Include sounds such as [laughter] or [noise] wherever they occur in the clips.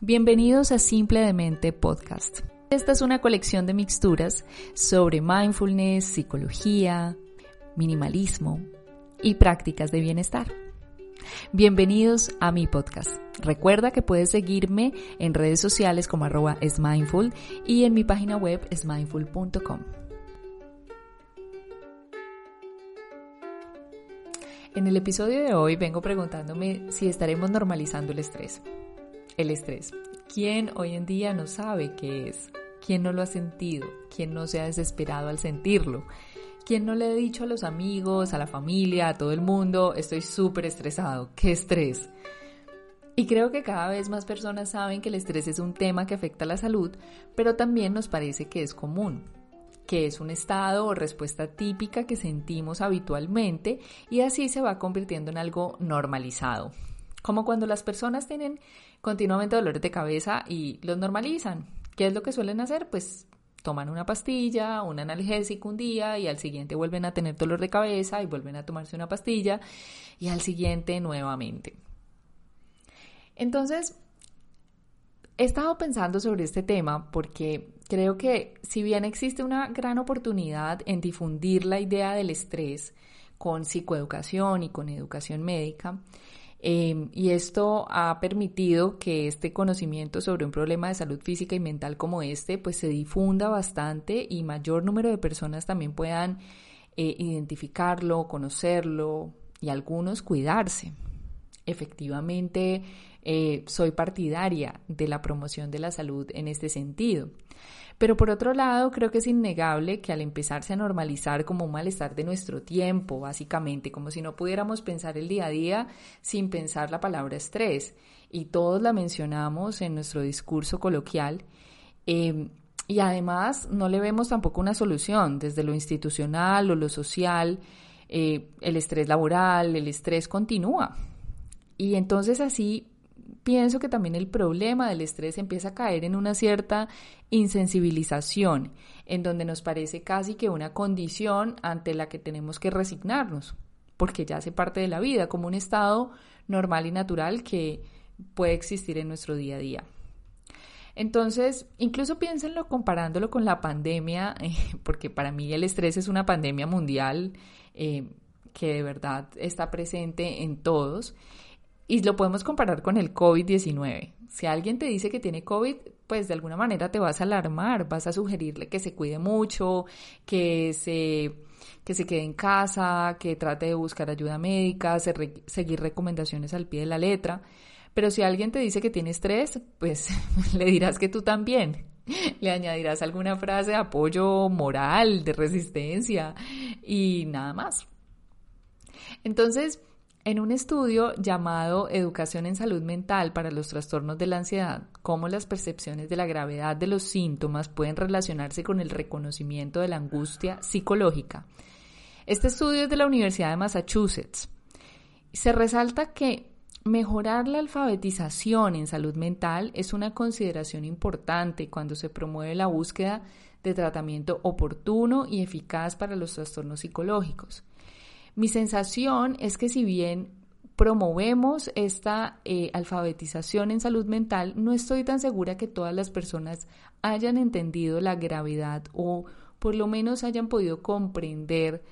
Bienvenidos a Simple de Mente Podcast. Esta es una colección de mixturas sobre mindfulness, psicología, minimalismo y prácticas de bienestar. Bienvenidos a mi podcast. Recuerda que puedes seguirme en redes sociales como arroba smindful y en mi página web smindful.com. En el episodio de hoy vengo preguntándome si estaremos normalizando el estrés. El estrés. ¿Quién hoy en día no sabe qué es? ¿Quién no lo ha sentido? ¿Quién no se ha desesperado al sentirlo? ¿Quién no le ha dicho a los amigos, a la familia, a todo el mundo, estoy súper estresado? ¿Qué estrés? Y creo que cada vez más personas saben que el estrés es un tema que afecta a la salud, pero también nos parece que es común, que es un estado o respuesta típica que sentimos habitualmente y así se va convirtiendo en algo normalizado. Como cuando las personas tienen continuamente dolores de cabeza y los normalizan. ¿Qué es lo que suelen hacer? Pues toman una pastilla, un analgésico un día y al siguiente vuelven a tener dolor de cabeza y vuelven a tomarse una pastilla y al siguiente nuevamente. Entonces, he estado pensando sobre este tema porque creo que si bien existe una gran oportunidad en difundir la idea del estrés con psicoeducación y con educación médica, Em, y esto ha permitido que este conocimiento sobre un problema de salud física y mental como este, pues se difunda bastante y mayor número de personas también puedan eh, identificarlo, conocerlo y algunos cuidarse. Efectivamente, eh, soy partidaria de la promoción de la salud en este sentido. Pero por otro lado, creo que es innegable que al empezarse a normalizar como un malestar de nuestro tiempo, básicamente, como si no pudiéramos pensar el día a día sin pensar la palabra estrés, y todos la mencionamos en nuestro discurso coloquial, em, y además no le vemos tampoco una solución desde lo institucional o lo social, eh, el estrés laboral, el estrés continúa. Y entonces así pienso que también el problema del estrés empieza a caer en una cierta insensibilización, en donde nos parece casi que una condición ante la que tenemos que resignarnos, porque ya hace parte de la vida, como un estado normal y natural que puede existir en nuestro día a día. Entonces, incluso piénsenlo comparándolo con la pandemia, [laughs] porque para mí el estrés es una pandemia mundial eh, que de verdad está presente en todos. Y lo podemos comparar con el COVID-19. Si alguien te dice que tiene COVID, pues de alguna manera te vas a alarmar, vas a sugerirle que se cuide mucho, que se, que se quede en casa, que trate de buscar ayuda médica, seguir recomendaciones al pie de la letra. Pero si alguien te dice que tiene estrés, pues [laughs] le dirás que tú también. Le añadirás alguna frase de apoyo moral, de resistencia y nada más. Entonces, en un estudio llamado Educación en Salud Mental para los Trastornos de la Ansiedad, cómo las percepciones de la gravedad de los síntomas pueden relacionarse con el reconocimiento de la angustia psicológica. Este estudio es de la Universidad de Massachusetts. Se resalta que mejorar la alfabetización en salud mental es una consideración importante cuando se promueve la búsqueda de tratamiento oportuno y eficaz para los trastornos psicológicos. Mi sensación es que si bien promovemos esta eh, alfabetización en salud mental, no estoy tan segura que todas las personas hayan entendido la gravedad o por lo menos hayan podido comprender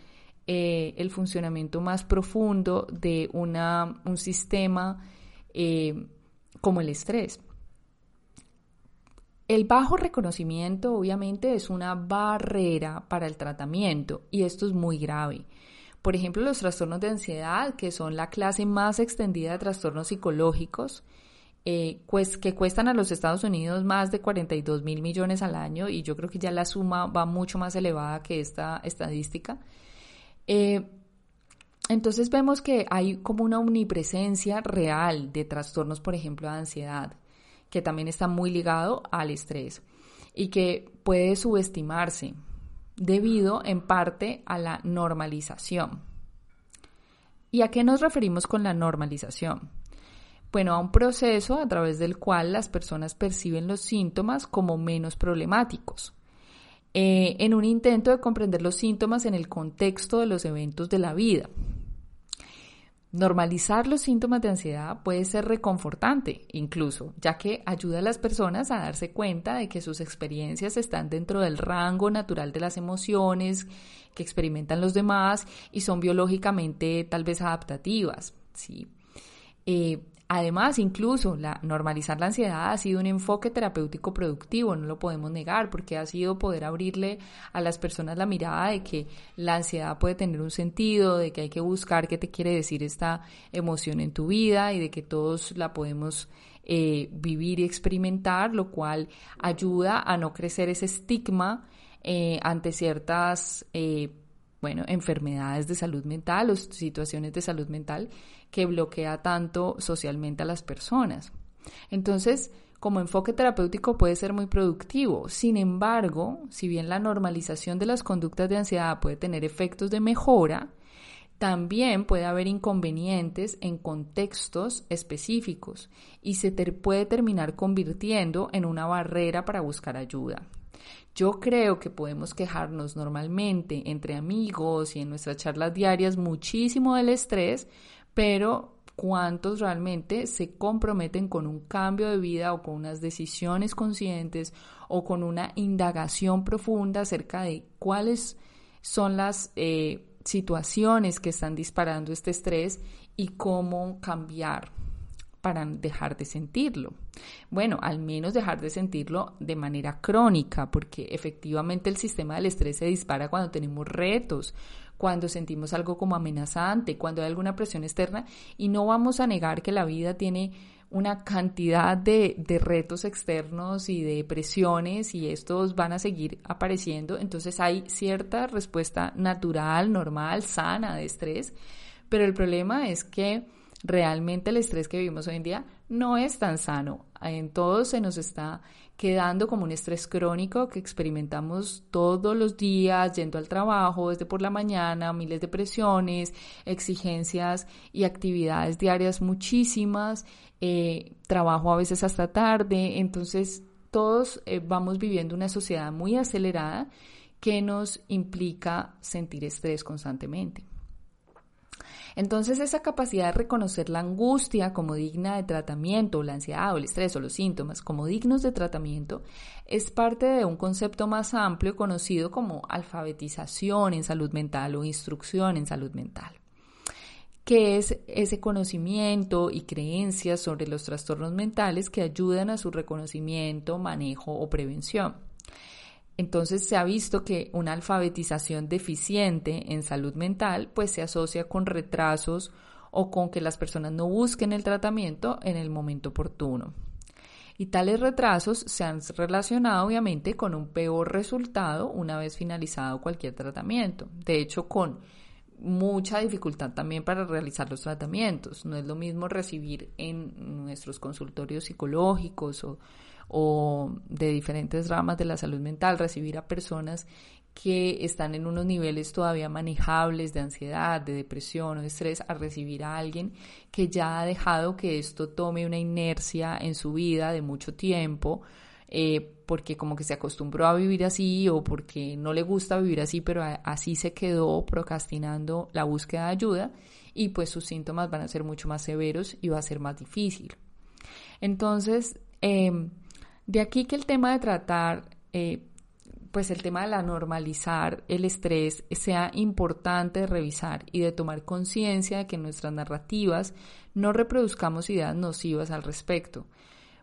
eh, el funcionamiento más profundo de una, un sistema eh, como el estrés. El bajo reconocimiento obviamente es una barrera para el tratamiento y esto es muy grave. Por ejemplo, los trastornos de ansiedad, que son la clase más extendida de trastornos psicológicos, pues, que cuestan a los Estados Unidos más de 42 mil millones al año y yo creo que ya la suma va mucho más elevada que esta estadística. Eh, entonces vemos que hay como una omnipresencia real de trastornos, por ejemplo, de ansiedad, que también está muy ligado al estrés y que puede subestimarse debido en parte a la normalización. ¿Y a qué nos referimos con la normalización? Bueno, a un proceso a través del cual las personas perciben los síntomas como menos problemáticos, eh, en un intento de comprender los síntomas en el contexto de los eventos de la vida. Normalizar los síntomas de ansiedad puede ser reconfortante, incluso, ya que ayuda a las personas a darse cuenta de que sus experiencias están dentro del rango natural de las emociones que experimentan los demás y son biológicamente tal vez adaptativas. ¿sí? Eh, Además, incluso la, normalizar la ansiedad ha sido un enfoque terapéutico productivo, no lo podemos negar, porque ha sido poder abrirle a las personas la mirada de que la ansiedad puede tener un sentido, de que hay que buscar qué te quiere decir esta emoción en tu vida y de que todos la podemos eh, vivir y experimentar, lo cual ayuda a no crecer ese estigma eh, ante ciertas eh, bueno, enfermedades de salud mental o situaciones de salud mental que bloquea tanto socialmente a las personas. Entonces, como enfoque terapéutico puede ser muy productivo. Sin embargo, si bien la normalización de las conductas de ansiedad puede tener efectos de mejora, también puede haber inconvenientes en contextos específicos y se puede terminar convirtiendo en una barrera para buscar ayuda. Yo creo que podemos quejarnos normalmente entre amigos y en nuestras charlas diarias muchísimo del estrés, pero cuántos realmente se comprometen con un cambio de vida o con unas decisiones conscientes o con una indagación profunda acerca de cuáles son las eh, situaciones que están disparando este estrés y cómo cambiar para dejar de sentirlo. Bueno, al menos dejar de sentirlo de manera crónica, porque efectivamente el sistema del estrés se dispara cuando tenemos retos, cuando sentimos algo como amenazante, cuando hay alguna presión externa y no vamos a negar que la vida tiene una cantidad de, de, retos externos y de presiones y estos van a seguir apareciendo. Entonces hay cierta respuesta natural, normal, sana de estrés, pero el problema es que realmente el estrés que vivimos hoy en día no es tan sano. En todo se nos está quedando como un estrés crónico que experimentamos todos los días, yendo al trabajo desde por la mañana, miles de presiones, exigencias y actividades diarias muchísimas, eh, trabajo a veces hasta tarde. Entonces, todos eh, vamos viviendo una sociedad muy acelerada que nos implica sentir estrés constantemente. Entonces esa capacidad de reconocer la angustia como digna de tratamiento, la ansiedad o el estrés o los síntomas como dignos de tratamiento, es parte de un concepto más amplio conocido como alfabetización en salud mental o instrucción en salud mental que es ese conocimiento y creencias sobre los trastornos mentales que ayudan a su reconocimiento, manejo o prevención. Entonces se ha visto que una alfabetización deficiente en salud mental pues se asocia con retrasos o con que las personas no busquen el tratamiento en el momento oportuno. Y tales retrasos se han relacionado obviamente con un peor resultado una vez finalizado cualquier tratamiento. De hecho, con mucha dificultad también para realizar los tratamientos. No es lo mismo recibir en nuestros consultorios psicológicos o o de diferentes ramas de la salud mental, recibir a personas que están en unos niveles todavía manejables de ansiedad, de depresión o de estrés, a recibir a alguien que ya ha dejado que esto tome una inercia en su vida de mucho tiempo, eh, porque como que se acostumbró a vivir así o porque no le gusta vivir así, pero así se quedó procrastinando la búsqueda de ayuda y pues sus síntomas van a ser mucho más severos y va a ser más difícil. Entonces, eh, de aquí que el tema de tratar, eh, pues el tema de la normalizar el estrés sea importante de revisar y de tomar conciencia de que en nuestras narrativas no reproduzcamos ideas nocivas al respecto.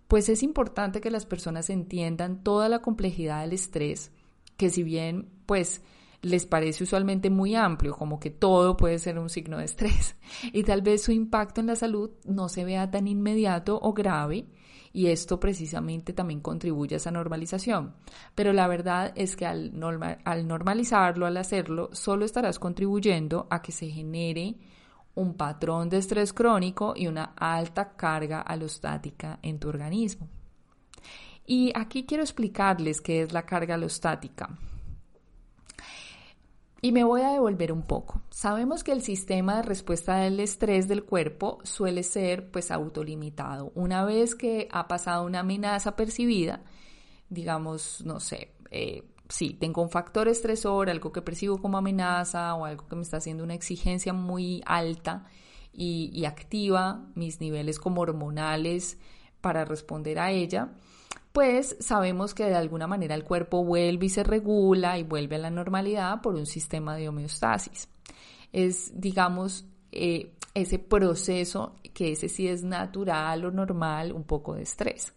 Pues es importante que las personas entiendan toda la complejidad del estrés, que si bien pues les parece usualmente muy amplio, como que todo puede ser un signo de estrés, [laughs] y tal vez su impacto en la salud no se vea tan inmediato o grave, y esto precisamente también contribuye a esa normalización. Pero la verdad es que al, al normalizarlo, al hacerlo, solo estarás contribuyendo a que se genere un patrón de estrés crónico y una alta carga alostática en tu organismo. Y aquí quiero explicarles qué es la carga alostática. Y me voy a devolver un poco. Sabemos que el sistema de respuesta del estrés del cuerpo suele ser pues autolimitado. Una vez que ha pasado una amenaza percibida, digamos, no sé, eh, sí, tengo un factor estresor, algo que percibo como amenaza o algo que me está haciendo una exigencia muy alta y, activa mis niveles como hormonales para responder a ella, pues sabemos que de alguna manera el cuerpo vuelve y se regula y vuelve a la normalidad por un sistema de homeostasis. Es, digamos, eh, ese proceso que ese sí es natural o normal, un poco de estrés.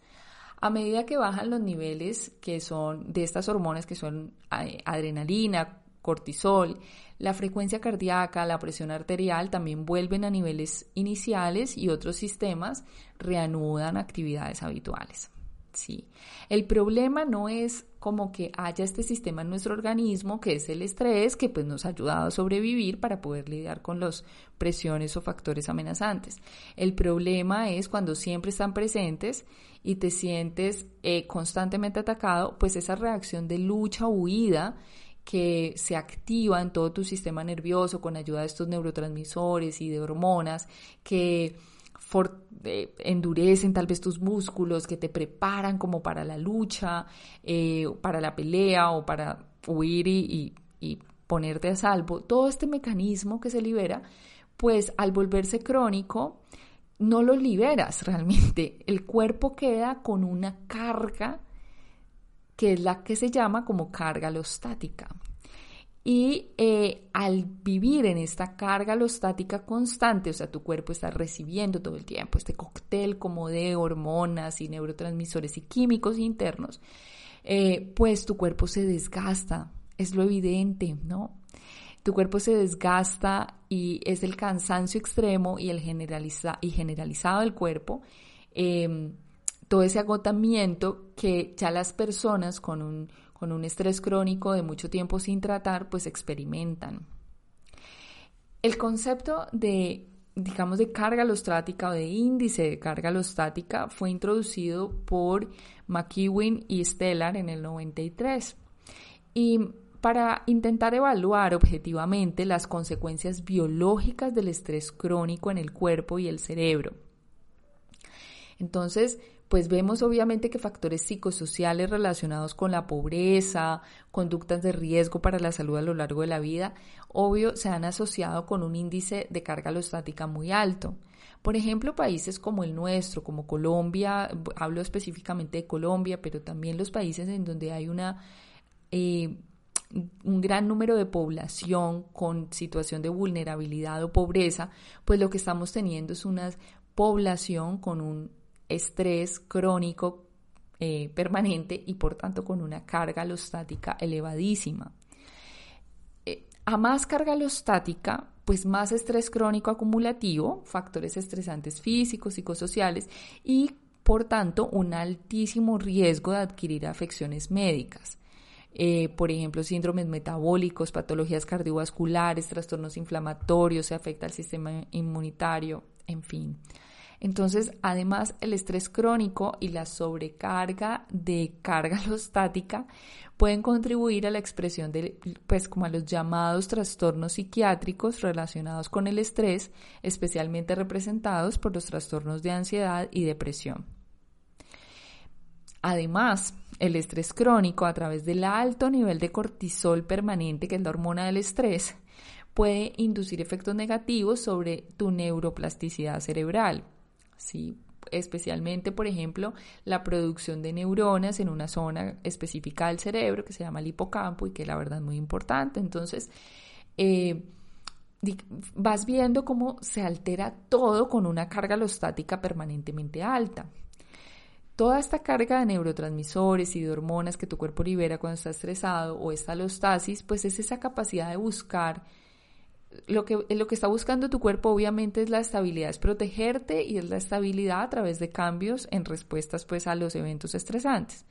A medida que bajan los niveles que son de estas hormonas que son eh, adrenalina, cortisol, la frecuencia cardíaca, la presión arterial también vuelven a niveles iniciales y otros sistemas reanudan actividades habituales. Sí. El problema no es como que haya este sistema en nuestro organismo, que es el estrés, que pues nos ha ayudado a sobrevivir para poder lidiar con las presiones o factores amenazantes. El problema es cuando siempre están presentes y te sientes eh, constantemente atacado, pues esa reacción de lucha o huida que se activa en todo tu sistema nervioso con ayuda de estos neurotransmisores y de hormonas que endurecen tal vez tus músculos, que te preparan como para la lucha, eh, para la pelea o para huir y, y ponerte a salvo. Todo este mecanismo que se libera, pues al volverse crónico, no lo liberas realmente. [laughs] El cuerpo queda con una carga que es la que se llama como carga alostática. Y eh, al vivir en esta carga alostática constante, o sea, tu cuerpo está recibiendo todo el tiempo este cóctel como de hormonas y neurotransmisores y químicos internos, eh, pues tu cuerpo se desgasta, es lo evidente, ¿no? Tu cuerpo se desgasta y es el cansancio extremo y el generaliza y generalizado del cuerpo. Em, todo ese agotamiento que ya las personas con un, con un estrés crónico de mucho tiempo sin tratar, pues experimentan. El concepto de, digamos, de carga alostática o de índice de carga alostática fue introducido por McEwen y Stellar en el 93. Y para intentar evaluar objetivamente las consecuencias biológicas del estrés crónico en el cuerpo y el cerebro. Entonces, pues vemos obviamente que factores psicosociales relacionados con la pobreza, conductas de riesgo para la salud a lo largo de la vida, obvio se han asociado con un índice de carga alostática muy alto. Por ejemplo, países como el nuestro, como Colombia, hablo específicamente de Colombia, pero también los países en donde hay una eh, un gran número de población con situación de vulnerabilidad o pobreza, pues lo que estamos teniendo es una población con un estrés crónico eh, permanente y por tanto con una carga alostática elevadísima. Eh, a más carga alostática, pues más estrés crónico acumulativo, factores estresantes físicos, psicosociales y por tanto un altísimo riesgo de adquirir afecciones médicas. Eh, por ejemplo, síndromes metabólicos, patologías cardiovasculares, trastornos inflamatorios, se afecta al sistema inmunitario, en fin. Entonces, además, el estrés crónico y la sobrecarga de carga [laughs] alostática pueden contribuir a la expresión de, pues, como a los llamados trastornos psiquiátricos relacionados con el estrés, especialmente representados por los trastornos de ansiedad y depresión. Además, el estrés crónico a través del alto nivel de cortisol permanente, que es la hormona del estrés, puede inducir efectos negativos sobre tu neuroplasticidad cerebral. ¿Sí? especialmente, por ejemplo, la producción de neuronas en una zona específica del cerebro que se llama el hipocampo y que la verdad es muy importante. Entonces, eh, vas viendo cómo se altera todo con una carga alostática permanentemente alta. Toda esta carga de neurotransmisores y de hormonas que tu cuerpo libera cuando está estresado o esta alostasis, pues es esa capacidad de buscar lo que, lo que está buscando tu cuerpo obviamente es la estabilidad, es protegerte y es la estabilidad a través de cambios en respuestas pues a los eventos estresantes.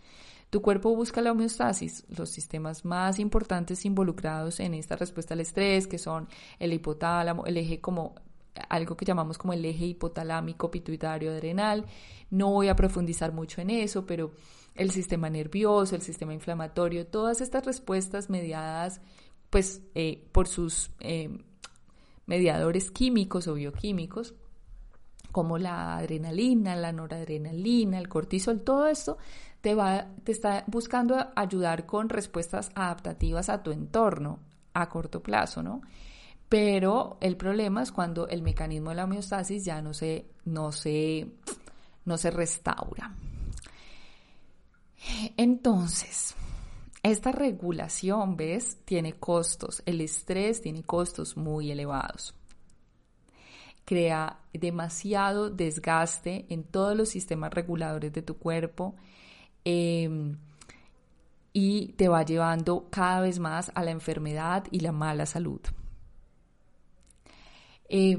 Tu cuerpo busca la homeostasis, los sistemas más importantes involucrados en esta respuesta al estrés, que son el hipotálamo, el eje como algo que llamamos como el eje hipotalámico pituitario adrenal. No voy a profundizar mucho en eso, pero el sistema nervioso, el sistema inflamatorio, todas estas respuestas mediadas pues eh, por sus eh, mediadores químicos o bioquímicos, como la adrenalina, la noradrenalina, el cortisol, todo esto te, va, te está buscando ayudar con respuestas adaptativas a tu entorno a corto plazo, ¿no? Pero el problema es cuando el mecanismo de la homeostasis ya no se, no se, no se restaura. Entonces, esta regulación, ¿ves? Tiene costos. El estrés tiene costos muy elevados. Crea demasiado desgaste en todos los sistemas reguladores de tu cuerpo em, y te va llevando cada vez más a la enfermedad y la mala salud. Eh,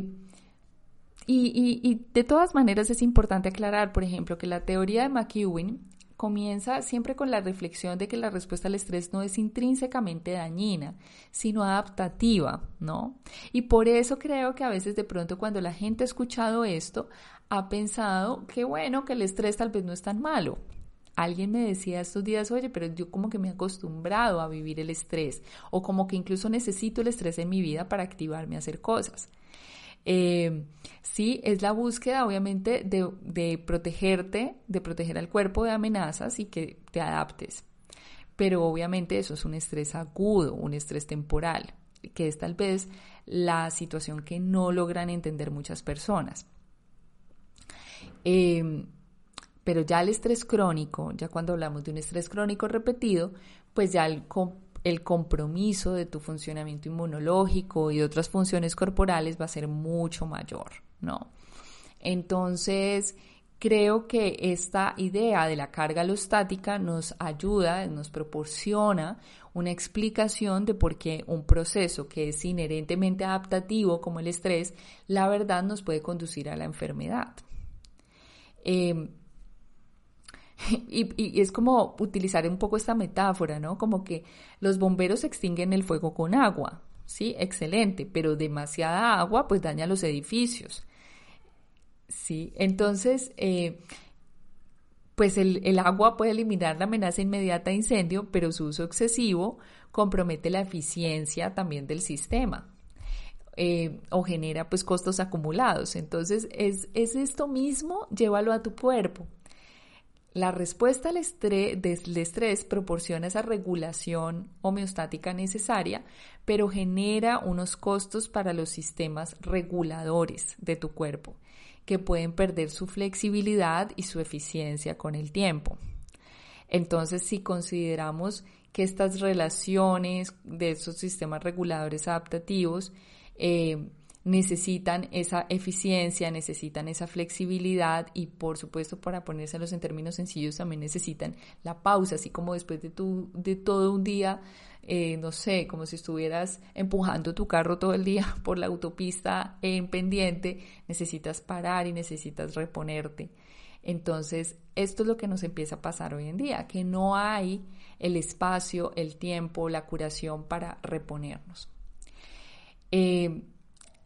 y, y, de todas maneras es importante aclarar, por ejemplo, que la teoría de McEwen comienza siempre con la reflexión de que la respuesta al estrés no es intrínsecamente dañina, sino adaptativa, ¿no? Y por eso creo que a veces de pronto cuando la gente ha escuchado esto, ha pensado que bueno, que el estrés tal vez no es tan malo. Alguien me decía estos días, oye, pero yo como que me he acostumbrado a vivir el estrés o como que incluso necesito el estrés en mi vida para activarme a hacer cosas. Eh, sí, es la búsqueda obviamente de, protegerte, de proteger al cuerpo de amenazas y que te adaptes. Pero obviamente eso es un estrés agudo, un estrés temporal, que es tal vez la situación que no logran entender muchas personas. Eh, pero ya el estrés crónico, ya cuando hablamos de un estrés crónico repetido, pues ya el, el compromiso de tu funcionamiento inmunológico y otras funciones corporales va a ser mucho mayor, ¿no? Entonces, creo que esta idea de la carga alostática nos ayuda, nos proporciona una explicación de por qué un proceso que es inherentemente adaptativo como el estrés, la verdad nos puede conducir a la enfermedad. Eh, [laughs] Y, es como utilizar un poco esta metáfora, ¿no? Como que los bomberos extinguen el fuego con agua, ¿sí? Excelente, pero demasiada agua pues daña los edificios, ¿sí? Entonces, eh, pues el, agua puede eliminar la amenaza inmediata de incendio, pero su uso excesivo compromete la eficiencia también del sistema. Eh, o genera pues costos acumulados. Entonces es, es esto mismo, llévalo a tu cuerpo. La respuesta al estrés, proporciona esa regulación homeostática necesaria, pero genera unos costos para los sistemas reguladores de tu cuerpo, que pueden perder su flexibilidad y su eficiencia con el tiempo. Entonces, si consideramos que estas relaciones de esos sistemas reguladores adaptativos eh, necesitan esa eficiencia, necesitan esa flexibilidad y por supuesto para ponérselos en términos sencillos también necesitan la pausa, así como después de, tu, de todo un día, eh, no sé, como si estuvieras empujando tu carro todo el día [laughs] por la autopista en pendiente, necesitas parar y necesitas reponerte. Entonces, esto es lo que nos empieza a pasar hoy en día, que no hay el espacio, el tiempo, la curación para reponernos. Eh,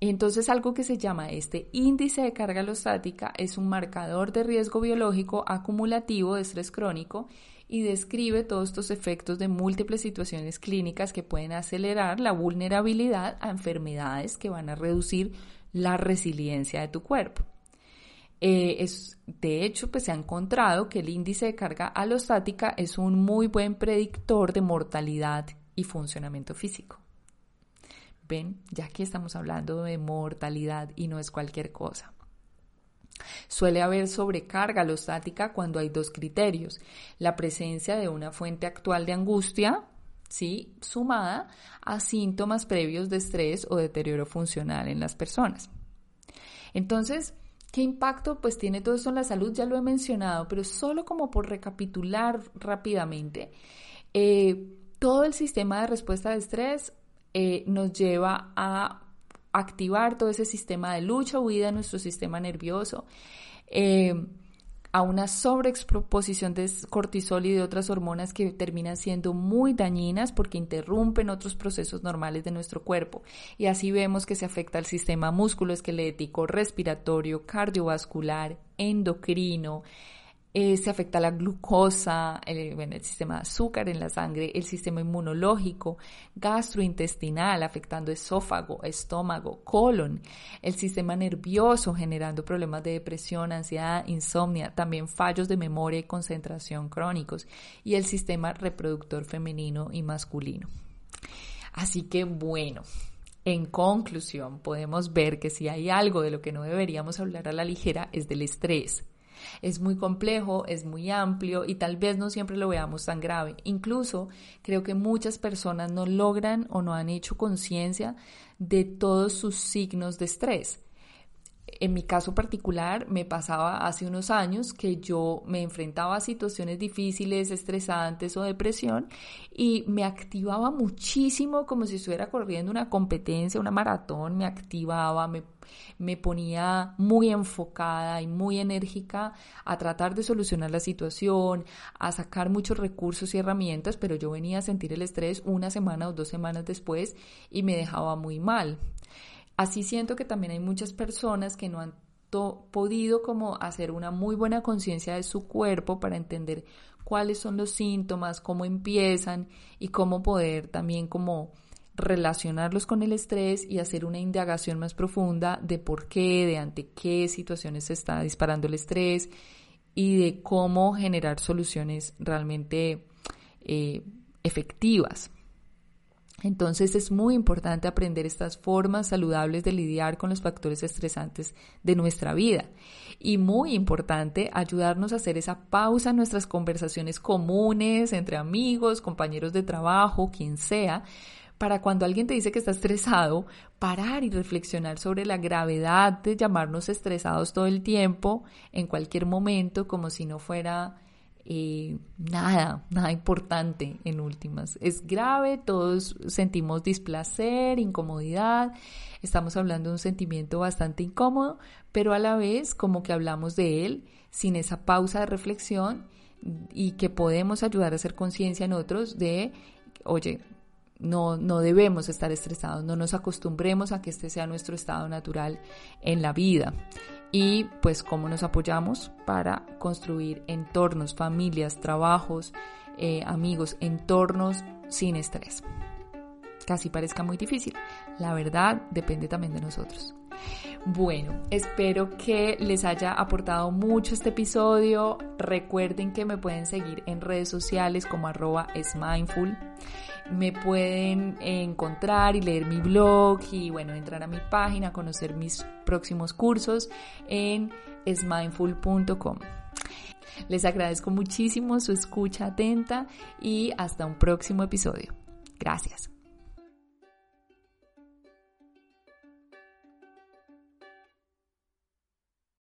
entonces algo que se llama este índice de carga alostática es un marcador de riesgo biológico acumulativo de estrés crónico y describe todos estos efectos de múltiples situaciones clínicas que pueden acelerar la vulnerabilidad a enfermedades que van a reducir la resiliencia de tu cuerpo. Eh, de hecho, pues se ha encontrado que el índice de carga alostática es un muy buen predictor de mortalidad y funcionamiento físico. Ya que estamos hablando de mortalidad y no es cualquier cosa. Suele haber sobrecarga alostática cuando hay dos criterios, la presencia de una fuente actual de angustia, ¿sí? sumada a síntomas previos de estrés o deterioro funcional en las personas. Entonces, ¿qué impacto pues tiene todo esto en la salud? Ya lo he mencionado, pero solo como por recapitular rápidamente, eh, todo el sistema de respuesta de estrés eh, nos lleva a activar todo ese sistema de lucha o huida de nuestro sistema nervioso, eh, a una sobreexposición de cortisol y de otras hormonas que terminan siendo muy dañinas porque interrumpen otros procesos normales de nuestro cuerpo. Y así vemos que se afecta al sistema musculoesquelético, respiratorio, cardiovascular, endocrino, eh, se afecta la glucosa, el, el sistema de azúcar en la sangre, el sistema inmunológico, gastrointestinal, afectando esófago, estómago, colon, el sistema nervioso, generando problemas de depresión, ansiedad, insomnia, también fallos de memoria y concentración crónicos, y el sistema reproductor femenino y masculino. Así que bueno, En conclusión, podemos ver que si hay algo de lo que no deberíamos hablar a la ligera es del estrés. Es muy complejo, es muy amplio y tal vez no siempre lo veamos tan grave. Incluso creo que muchas personas no logran o no han hecho conciencia de todos sus signos de estrés en mi caso particular me pasaba hace unos años que yo me enfrentaba a situaciones difíciles, estresantes o depresión y me activaba muchísimo como si estuviera corriendo una competencia, una maratón, me activaba, me, me ponía muy enfocada y muy enérgica a tratar de solucionar la situación, a sacar muchos recursos y herramientas, pero yo venía a sentir el estrés una semana o dos semanas después y me dejaba muy mal. Así siento que también hay muchas personas que no han podido como hacer una muy buena conciencia de su cuerpo para entender cuáles son los síntomas, cómo empiezan y cómo poder también como relacionarlos con el estrés y hacer una indagación más profunda de por qué, de ante qué situaciones se está disparando el estrés y de cómo generar soluciones realmente eh, efectivas. Entonces es muy importante aprender estas formas saludables de lidiar con los factores estresantes de nuestra vida. Y muy importante ayudarnos a hacer esa pausa en nuestras conversaciones comunes entre amigos, compañeros de trabajo, quien sea, para cuando alguien te dice que está estresado, parar y reflexionar sobre la gravedad de llamarnos estresados todo el tiempo, en cualquier momento, como si no fuera eh, nada, nada importante en últimas. Es grave, todos sentimos displacer, incomodidad, estamos hablando de un sentimiento bastante incómodo, pero a la vez como que hablamos de él sin esa pausa de reflexión y que podemos ayudar a hacer conciencia en otros de, oye, no, no debemos estar estresados, no nos acostumbremos a que este sea nuestro estado natural en la vida y pues cómo nos apoyamos para construir entornos, familias, trabajos, eh, amigos, entornos sin estrés. Casi parezca muy difícil. La verdad depende también de nosotros. Bueno, espero que les haya aportado mucho este episodio. Recuerden que me pueden seguir en redes sociales como arroba smindful me pueden encontrar y leer mi blog y bueno, entrar a mi página, conocer mis próximos cursos en smindful.com. Les agradezco muchísimo su escucha atenta y hasta un próximo episodio. Gracias.